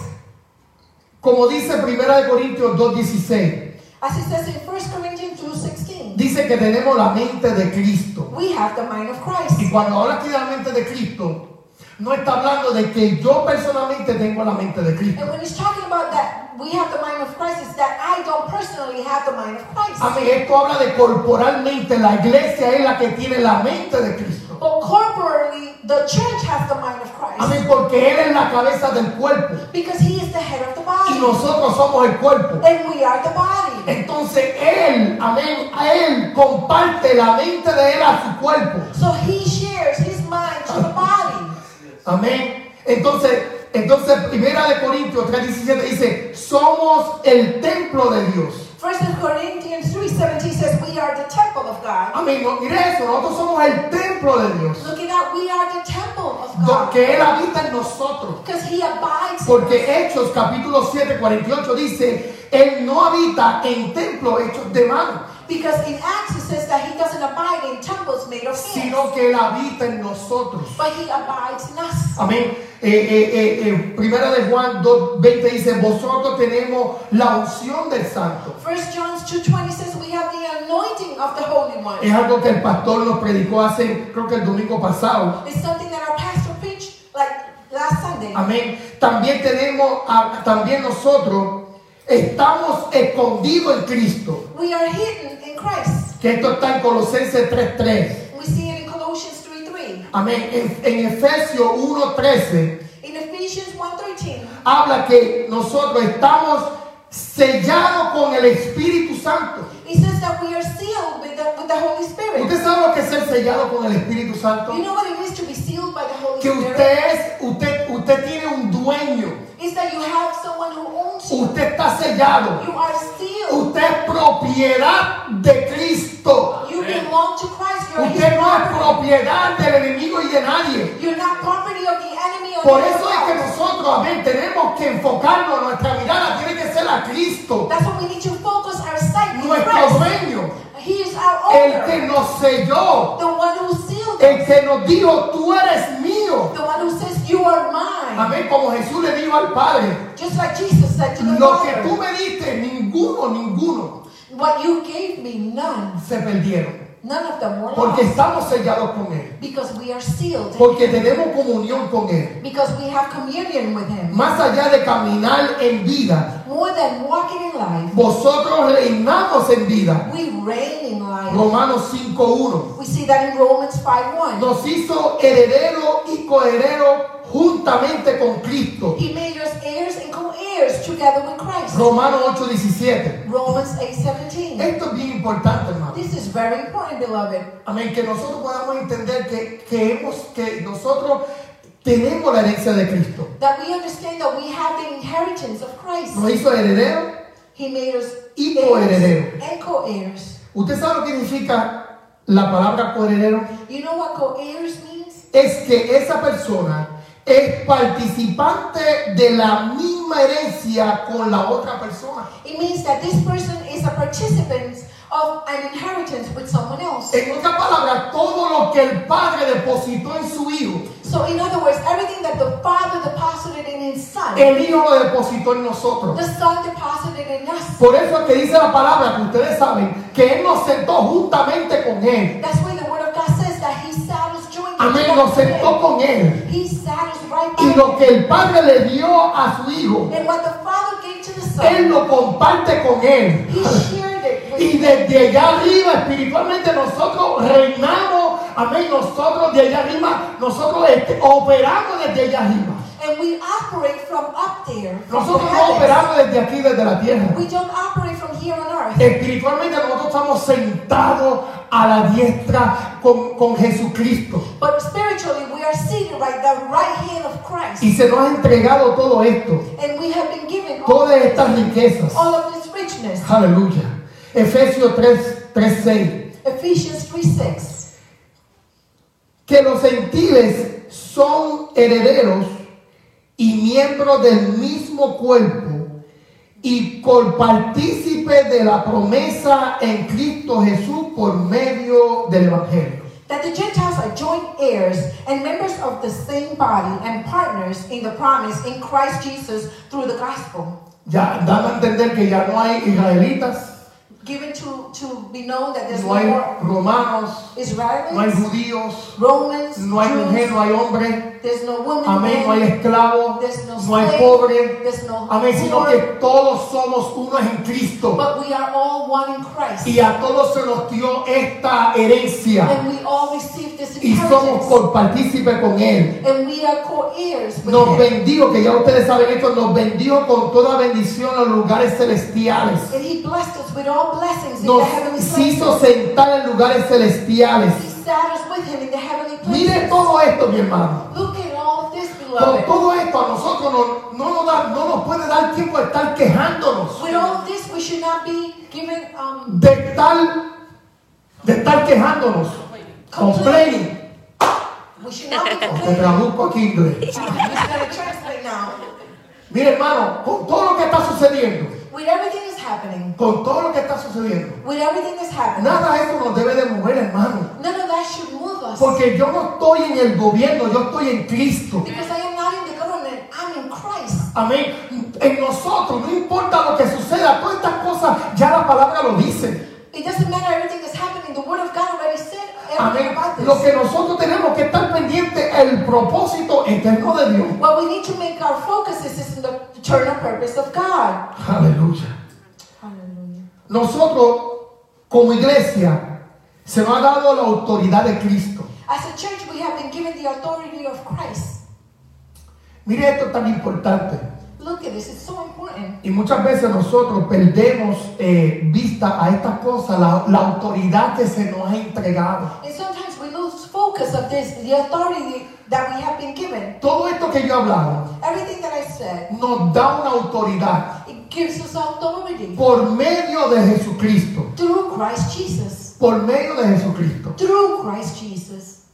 Como dice 1 de Corintios 2:16,
As it says in 1 Corinthians 2.16,
dice que tenemos la mente de Cristo.
we have the mind of Christ.
Y cuando habla aquí de la mente de Cristo, no está hablando de que yo personalmente tengo la mente de Cristo.
And when he's talking about that, we have the mind of Christ, it's that I don't personally have the mind of Christ.
Esto habla de corporalmente. La iglesia es la que tiene la mente de Cristo.
But corporally, the church has the mind of Christ.
Amén. Porque Él es la cabeza del cuerpo.
Because he is the head of the
Y
body.
nosotros somos el cuerpo.
And we are the body.
Entonces Él, amén, a Él comparte la mente de Él a su cuerpo.
So he shares his mind to the body. *laughs*
Amén. Entonces, entonces Primera de Corintios 3:17 dice, somos el templo de Dios.
First Corinthians 3.17 says we are the temple of God.
Mire eso, nosotros somos el templo de Dios.
Looking at we are the temple of God.
Que Él habita en nosotros.
Because he abides.
Porque Hechos capítulo 7, 48 dice, Él no habita en templos hechos de mano,
Because in Acts it says that he doesn't abide in temples made of hands.
sino que Él habita en nosotros.
But he abides in us.
Amén. Eh, eh, eh, eh, primera de Juan 2.20 dice, vosotros tenemos la unción del santo.
First John 2.20 says we have the anointing of the Holy One.
Es algo que el pastor nos predicó hace, creo que el domingo pasado.
It's something that our pastor preached like last Sunday.
Amén. También tenemos, también nosotros estamos escondidos en Cristo.
We are hidden in Christ.
Que esto está en Colosenses 3.3.
We see it in Colossians 3.3.
Amén. En, en Efesios 1.13
In Ephesians 1.13,
habla que nosotros estamos sellados con el Espíritu Santo.
it says that we are sealed with the, with the Holy Spirit.
¿Usted sabe lo que es ser sellado con el Espíritu Santo?
You know what it is to be sealed by the Holy
Que
Spirit?
usted es, usted, usted tiene un dueño.
It's that you have someone who owns you.
Usted está sellado.
You are sealed.
Usted es propiedad de Cristo.
You belong to Christ. You're
Usted no es propiedad del enemigo y de nadie.
You're not property of the enemy or
Por
the
eso es que nosotros, amén, tenemos que enfocarnos, nuestra mirada tiene que ser a Cristo,
That's why we need to focus our sight
nuestro
Christ.
dueño, El que nos selló,
The one who sealed us.
el que nos dijo, tú eres mío.
The one who says, You are mine.
Amén, como Jesús le dijo al Padre,
Just like Jesus said to the
lo que tú me diste, ninguno, ninguno
What you gave me, none.
se perdieron.
None of them were
Porque estamos sellados con Él.
Because we are sealed.
Porque tenemos comunión con Él.
Because we have communion with Him.
Más allá de caminar en vida,
More than walking in life,
vosotros reinamos en vida.
we reign in life.
Romanos 5.1.
We see that in Romans 5.1.
Nos hizo heredero y coheredero juntamente con Cristo.
He made us heirs and co-heirs together with Christ.
Romanos 8.17.
Romans 8.17.
Esto es bien importante, hermano.
This is very important, beloved.
Amén. Que nosotros podamos entender que, que, hemos, que nosotros tenemos la herencia de Cristo.
That we understand that we have the inheritance of Christ.
Nos hizo heredero.
He made us
Y
heirs
coheredero.
and co-heirs.
¿Usted sabe lo que significa la palabra coheredero?
You know what co-heirs means?
Es que esa persona es participante de la misma herencia con la otra persona.
It means that this person is a participant of an inheritance with someone else.
En otras palabras, todo lo que el padre depositó en su hijo,
So in other words, everything that the Father deposited in His Son,
el hijo lo depositó en nosotros.
the Son deposited in us.
Por eso es que dice la palabra que ustedes saben que él nos sentó juntamente con él.
That's why the
Amén,
with
sentó con él. Y lo que el padre le dio a su hijo, él lo comparte con él. Y desde allá arriba, espiritualmente, nosotros reinamos. Amén. Nosotros de allá arriba, nosotros este, operamos desde allá arriba.
And we operate from up there, from the
Nosotros no
heavens.
operamos desde aquí, desde la tierra.
We don't operate from here on earth.
Espiritualmente nosotros estamos sentados a la diestra con, con Jesucristo.
But spiritually, we are seated right the right hand of Christ.
Y se nos ha entregado todo esto,
And we have been given all,
todas estas riquezas.
all of this richness.
Aleluya. Efesios 3, 3, 6.
Ephesians 3 6.
Que los gentiles son herederos y miembros del mismo cuerpo y partícipes de la promesa en Cristo Jesús por medio del Evangelio.
That the Gentiles are joint heirs and members of the same body and partners in the promise in Christ Jesus through the gospel.
ya dando a entender que ya no hay israelitas,
given to, to be known that there's
no
no
hay
more
romanos,
Israelis,
no hay judíos,
Romans,
no hay
Jews,
mujer, no hay hombre,
there's no woman,
amén, no hay esclavo,
there's no
no hay
slave,
pobre,
there's no
amén, sino
poor,
que todos somos unos en Cristo.
But we are all one in Christ.
y a todos se nos dio esta herencia.
And we all receive this
y somos copartícipes con Él.
And we are co-heirs with
Nos
him.
bendijo, que ya ustedes saben esto, nos bendijo con toda bendición en los lugares celestiales.
And he blessed us with all
Nos
the heavenly
hizo sentar en lugares celestiales. Mire todo esto, mi hermano. Con todo esto a nosotros no, no, nos da- no nos puede dar tiempo de estar quejándonos,
With all of this, we should not be given um,
de estar, de estar quejándonos, complaining.
we should not be
Te traduzco aquí inglés. *laughs* Mire, hermano, con todo lo que está sucediendo,
happening,
con todo lo que está sucediendo,
with everything that's happening,
nada de esto nos debe de mover, hermano.
none of that should move us.
Porque yo no estoy en el gobierno, yo estoy en Cristo.
Because I am not in the government, I'm in Christ.
Amén. En nosotros, no importa lo que suceda, todas estas cosas ya la palabra lo dice.
It doesn't matter everything that's happening. The Word of God already said everything
Amén.
about this.
Lo que nosotros tenemos que estar pendiente el propósito eterno de Dios.
What we need to make our focus is, is in the eternal purpose of God.
Aleluya.
Hallelujah.
Nosotros, como iglesia, se nos ha dado la autoridad de Cristo.
As a church, we have been given the authority of Christ.
Mire esto tan importante.
Look at this, it's so important.
Y muchas veces nosotros perdemos eh, vista a estas cosas, la, la autoridad que se nos ha entregado.
And sometimes we lose focus of this, the authority that we have been given.
Todo esto que yo he hablado
Everything that I said,
nos da una autoridad
it gives us authority
por medio de Jesucristo.
through Christ Jesus.
Por medio de Jesucristo.
Through Christ Jesus.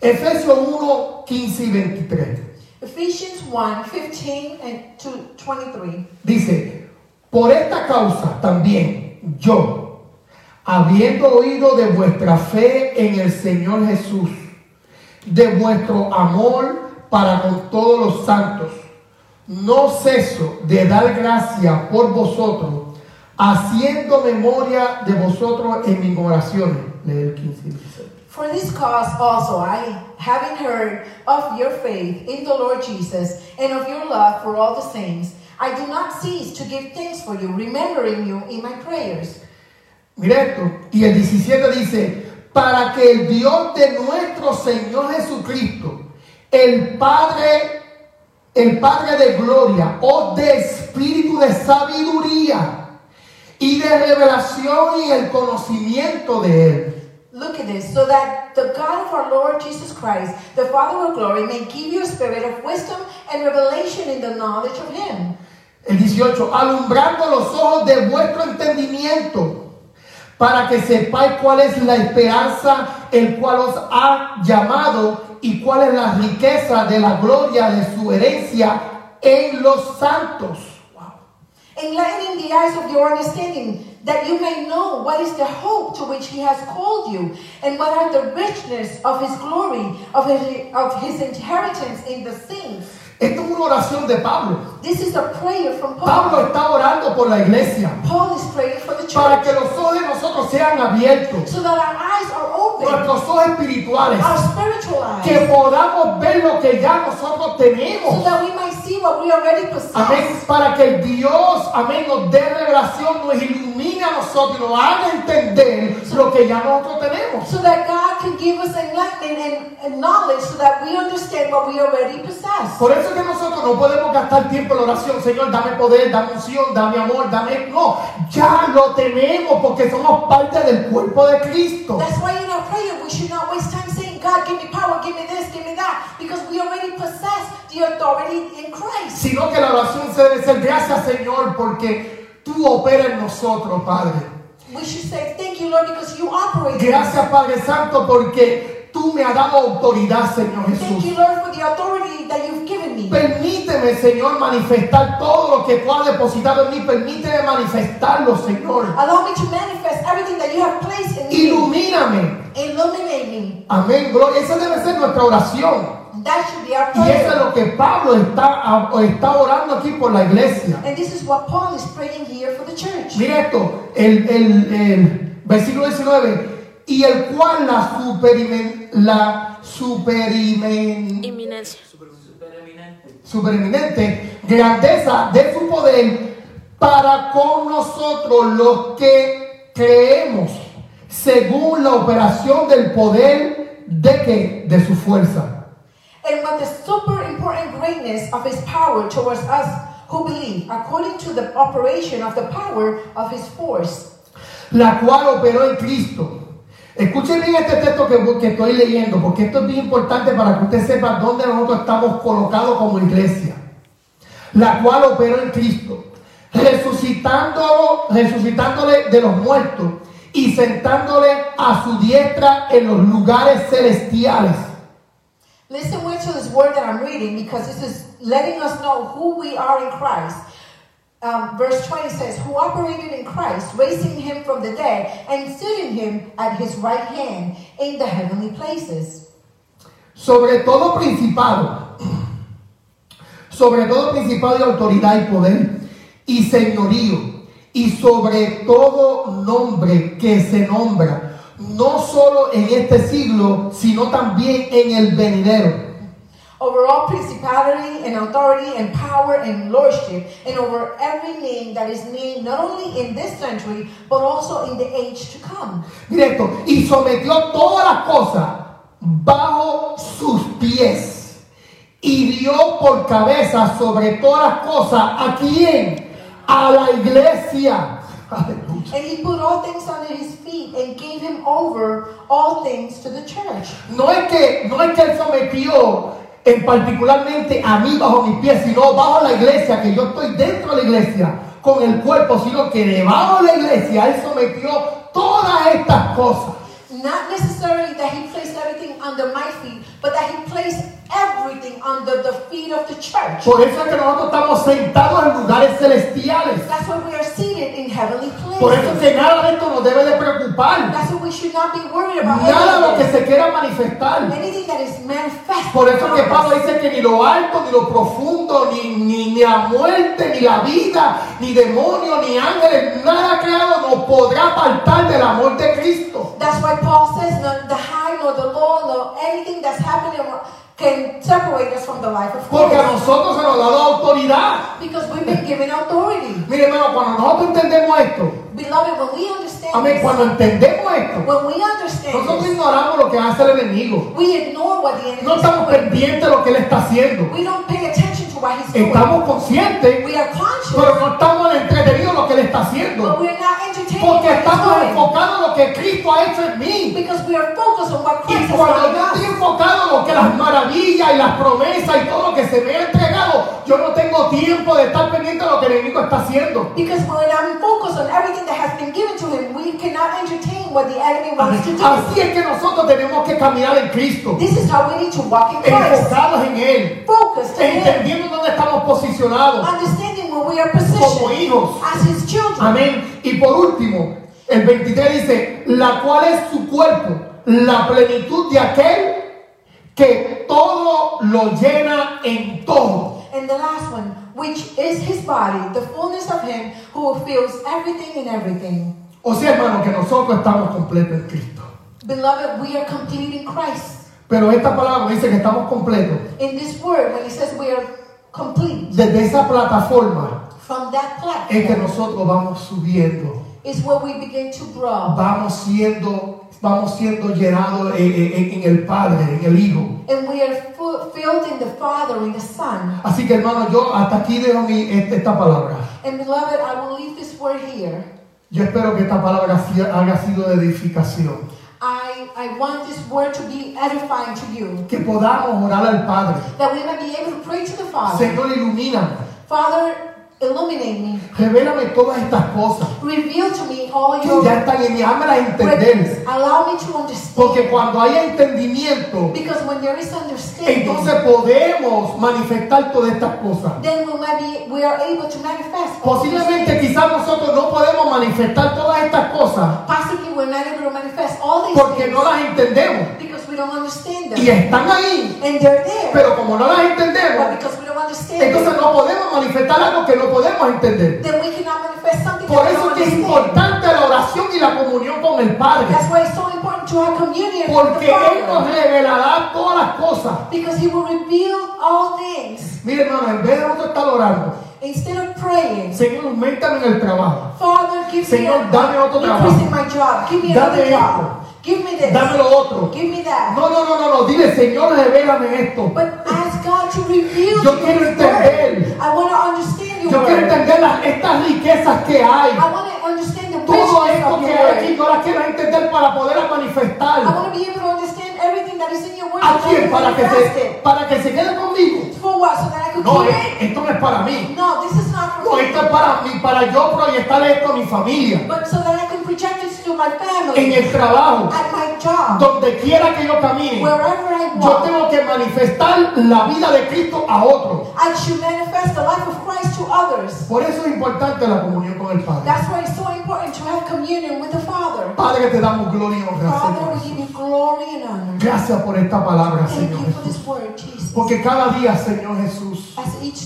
Efesios 1, 15 y 23.
Ephesians 1 15 and to 23.
Dice, por esta causa también yo, habiendo oído de vuestra fe en el Señor Jesús, de vuestro amor para con todos los santos, no ceso de dar gracia por vosotros, haciendo memoria de vosotros en mis oraciones. Lee el 15 y 16.
For this cause also I, having heard of your faith in the Lord Jesus and of your love for all the saints, I do not cease to give thanks for you, remembering you in my prayers.
Mira esto. Y el 17 dice, para que el Dios de nuestro Señor Jesucristo, el Padre, el Padre de gloria, o de espíritu de sabiduría y de revelación y el conocimiento de Él.
Look at this, so that the God of our Lord Jesus Christ, the Father of glory, may give you a spirit of wisdom and revelation in the knowledge of Him.
El 18, alumbrando los ojos de vuestro entendimiento, para que sepáis cuál es la esperanza, el cual os ha llamado, y cuál es la riqueza de la gloria de su herencia en los santos.
Enlightening the eyes of your understanding, that you may know what is the hope to which he has called you, and what are the richness of his glory, of his, of his inheritance in the saints.
Esto es una oración de Pablo.
This is a prayer from
Pablo
Paul.
está orando por la iglesia
Paul is praying for the
para que
church,
los ojos de nosotros sean abiertos,
so that our eyes are open,
nuestros ojos espirituales,
our spiritual eyes,
que podamos ver lo que ya nosotros
so
tenemos.
that we might see what we already
Amén.
possess.
Para que Dios, amén, nos dé revelación, nos ilumine a nosotros y nos haga entender lo que ya nosotros tenemos.
So that God can give us enlightenment and, and knowledge so that we understand what we already possess.
Por eso es que nosotros no podemos gastar tiempo la oración. Señor, dame poder, dame unción, dame amor, dame... No, ya lo tenemos porque somos parte del cuerpo de Cristo.
That's why in our prayer we should not waste time saying, God, give me power, give me this, give me that, because we already possess the authority in Christ.
Sino que la oración se debe ser gracias, Señor, porque tú operas en nosotros, Padre.
We should say, Thank you, Lord, because you operate.
Gracias, Padre Santo, porque tú me has dado autoridad, Señor
Thank
Jesús.
you, Lord, for the authority that you've given me.
Permíteme, Señor, manifestar todo lo que tú has depositado en mí. Permíteme manifestarlo, Señor.
Allow me to manifest everything that you have placed in me.
Ilumíname.
Illuminate me.
Amén, gloria. Esa debe ser nuestra oración.
That should be our
Y eso es
prayer.
lo que Pablo está, está orando aquí por la iglesia.
And this is what Paul is praying here for the church.
Mira esto, el, el- el versículo 19, y el cual la superimen, la superimen,
Inminencia.
supereminente grandeza de su poder para con nosotros los que creemos según la operación del poder de que de su fuerza.
And with the super important greatness of his power towards us who believe, according to the operation of the power of his force.
la cual operó en Cristo. Escuchen bien este texto que, que estoy leyendo, porque esto es bien importante para que usted sepa dónde nosotros estamos colocados como iglesia. La cual operó en Cristo, resucitándolo, resucitándole de los muertos y sentándole a su diestra en los lugares celestiales.
Listen well to this word that I'm reading because this is letting us know who we are in Christ. Um, verse 20 says, Who operated in Christ, raising him from the dead and sitting him at his right hand in the heavenly places.
sobre todo principado, sobre todo principado y autoridad y poder y señorío, y sobre todo nombre que se nombra, no solo en este siglo, sino también en el venidero.
Over all principality and authority and power and lordship, and over every name that is named not only in this century, but also in the age to come.
Mira esto, y sometió todas las cosas bajo sus pies y dio por cabeza sobre todas las cosas a quién? A la iglesia.
And he put all things under his feet and gave him over all things to the church.
No es que, no es que sometió en particularmente a mí bajo mis pies, sino bajo la iglesia, que yo estoy dentro de la iglesia con el cuerpo, sino que debajo de la iglesia él sometió todas estas cosas.
Not necessarily that he placed everything under my feet, but that he placed everything under the feet of the church.
Por eso es que nosotros estamos sentados en lugares celestiales.
That's why we are seated in heavenly
Por eso es
places.
que nada de esto nos debe de preocupar.
That's why we should not be worried about
Nada de lo que se quiera manifestar.
Anything that is manifest.
Por eso es que Pablo dice que ni lo alto, ni lo profundo, ni, ni, ni la muerte, ni la vida, ni demonios, ni ángeles, nada creado nos podrá apartar del amor de Cristo.
That's why Paul says, "Nor the high, nor the low, nor anything that's happening can separate us from the life of
Porque a nosotros se nos ha dado autoridad.
Because we've been given authority.
Mire, hermano, cuando nosotros entendemos esto,
Beloved, when we understand
amén, cuando entendemos esto,
when we understand
nosotros ignoramos lo que hace el enemigo.
we ignore what the enemy
No estamos pendientes de lo que él está haciendo.
We don't pay attention to what he's doing.
Estamos conscientes,
We are conscious,
pero no estamos entretenidos en lo que él está haciendo.
but we're not entertaining
Porque estamos enfocados en lo que Cristo ha hecho en mí.
Because we are focused on what
Y
Christ has
cuando yo estoy enfocado en lo que las maravillas y las promesas y todo lo que se me ha entregado, yo no tengo tiempo de estar pendiente de lo que el enemigo está haciendo.
Because when I'm focused on everything that has been given to him, we cannot entertain what the enemy wants to do.
Así es que nosotros tenemos que caminar en Cristo,
This is how we need to walk in Christ.
enfocados en Él. Entendiendo dónde estamos posicionados
Understanding where we are
como
positioned
hijos.
as his children.
Amén. Y por último, el 23 dice, la cual es su cuerpo, la plenitud de aquel que todo lo llena en todo.
And the last one, which is his body, the fullness of him who fills everything in everything.
O sea, hermano, que nosotros estamos completos en Cristo.
Beloved, we are complete in Christ.
Pero esta palabra dice que estamos completos.
In this word, when it says we are complete,
Desde esa plataforma
from that
es que
platform
nosotros vamos subiendo,
is where we begin to grow.
vamos siendo, vamos siendo llenados en, en- en el Padre, en el Hijo.
And we are filled in the Father, in the Son.
Así que hermano, yo hasta aquí dejo mi, este- esta palabra.
And beloved, I will leave this word here.
Yo espero que esta palabra haya sido de edificación.
I, I want this word to be edifying to you.
Que podamos orar al Padre.
That we may be able to pray to the Father.
Señor.
Father, illuminate me.
Revélame todas estas cosas
Reveal to me all
que
your
ya están en. Hámelas
greatness.
entender.
Allow me to understand.
Porque cuando haya entendimiento,
Because when there is understanding,
entonces podemos manifestar todas estas cosas.
then we might be we are able to manifest.
Posiblemente quizás nosotros no podemos manifestar todas estas cosas
Possibly we're not able to manifest all these
porque
things
no las entendemos.
because we don't understand
Y están ahí.
And they're there.
Pero como no las
But
entendemos,
because we don't understand
entonces
them,
no podemos manifestar algo que no podemos entender.
then we cannot manifest something
Por eso que es importante la oración y la comunión con el Padre.
That's why it's so important to have communion with
Porque Él nos revelará todas las cosas.
Because He will reveal all things.
Mire hermano, en vez de nosotros estar orando,
Instead of praying,
Señor, aumentame en el trabajo.
Father, give
Señor,
me
dame otro
my job. Give me
Dame
another job. Give me this.
Dame lo otro.
Give me that.
No, no, no, no, no. Dile, Señor, revélame esto.
But ask God to reveal
Yo quiero entender.
I want to understand your
Yo quiero entender las, estas riquezas que hay.
I want to understand the
Todo esto que hay aquí, yo las quiero entender para poder
I
manifestar.
want to be able to understand everything that is in your word.
¿A
I
quién? Para que, se, para que se quede conmigo.
For what? So that I could
No,
keep
eh, esto no es para mí.
No, this is not
No,
for me.
esto es para mí, para yo proyectar esto a mi familia.
But so that I can
En el trabajo,
at my job,
donde quiera que yo camine,
wherever I
yo tengo que manifestar la vida de Cristo a otros.
I should manifest the life of Christ to others.
Por eso es importante la comunión con el Padre.
That's why it's so important to have communion with the Father.
Padre, te damos gloria y honra,
Father, we
Señor.
give you glory and honor.
Gracias por esta palabra, Señor Porque cada día, Señor Jesús,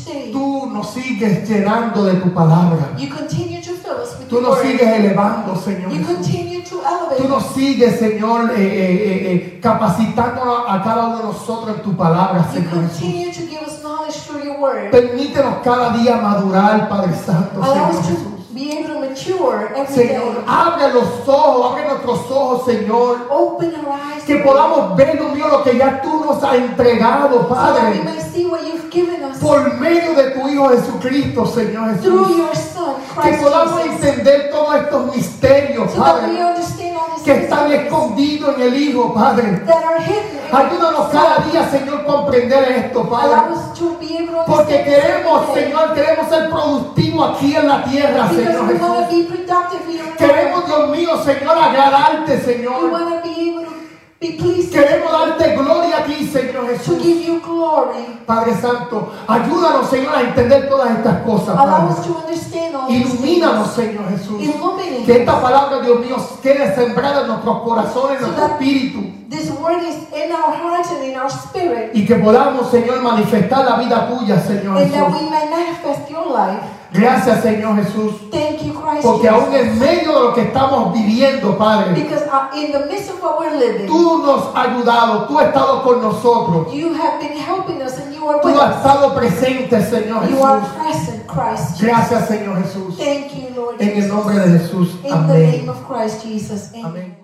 day
tú nos sigues llenando de tu palabra.
you continue to fill us with
Tú nos sigues elevando, Señor
you
Jesús.
continue to elevate
Tú nos sigues, Señor, eh, eh, eh, eh, capacitándonos a cada uno de nosotros en tu palabra,
You
Señor Jesús.
continue to give us knowledge through your word.
Permítenos cada día madurar, Padre Santo, Señor Jesús.
To mature every
Señor,
day.
abre los ojos, abre nuestros ojos, Señor.
Open our eyes
Que podamos ver, Dios mío, lo que ya tú nos has entregado,
so that we
Padre.
may see what you've given us
Por medio de tu Hijo Jesucristo, Señor
through
Jesús.
your Son,
Que podamos
Jesus.
entender todos estos misterios,
So that we
Padre.
understand
Que están escondidos en el Hijo, Padre. Ayúdanos cada día, Señor, comprender esto, Padre. Porque queremos. Señor, queremos ser productivos aquí en la tierra, Señor Queremos. Dios mío, Señor, agradarte, Señor.
To be to pleased
Queremos darte gloria a ti, Señor
to
Jesús.
give you glory.
Padre Santo, ayúdanos, Señor, a entender todas estas cosas,
Allow us
Padre.
to understand all these
Ilumínanos. Señor Jesús.
Illuminate
Que esta palabra, Dios mío, quede sembrada en nuestros corazones, en nuestro espíritu.
This word is in our hearts and in our spirit.
Y que podamos, Señor, manifestar la vida tuya, Señor
And that
Jesús.
we may manifest your life.
Gracias, Señor Jesús.
Thank you, Christ
Porque aún en medio de lo que estamos viviendo, Padre,
Because uh, in the midst of what we're living,
tú nos has ayudado, tú has estado con nosotros.
you have been helping us and you are
Tú has estado presente, Señor
You are
Jesús.
present, Christ Jesus.
Gracias, Señor Jesús.
Thank you, Lord
En el nombre de Jesús.
In the name
Amén.
of Christ Jesus. Amen.
Amén.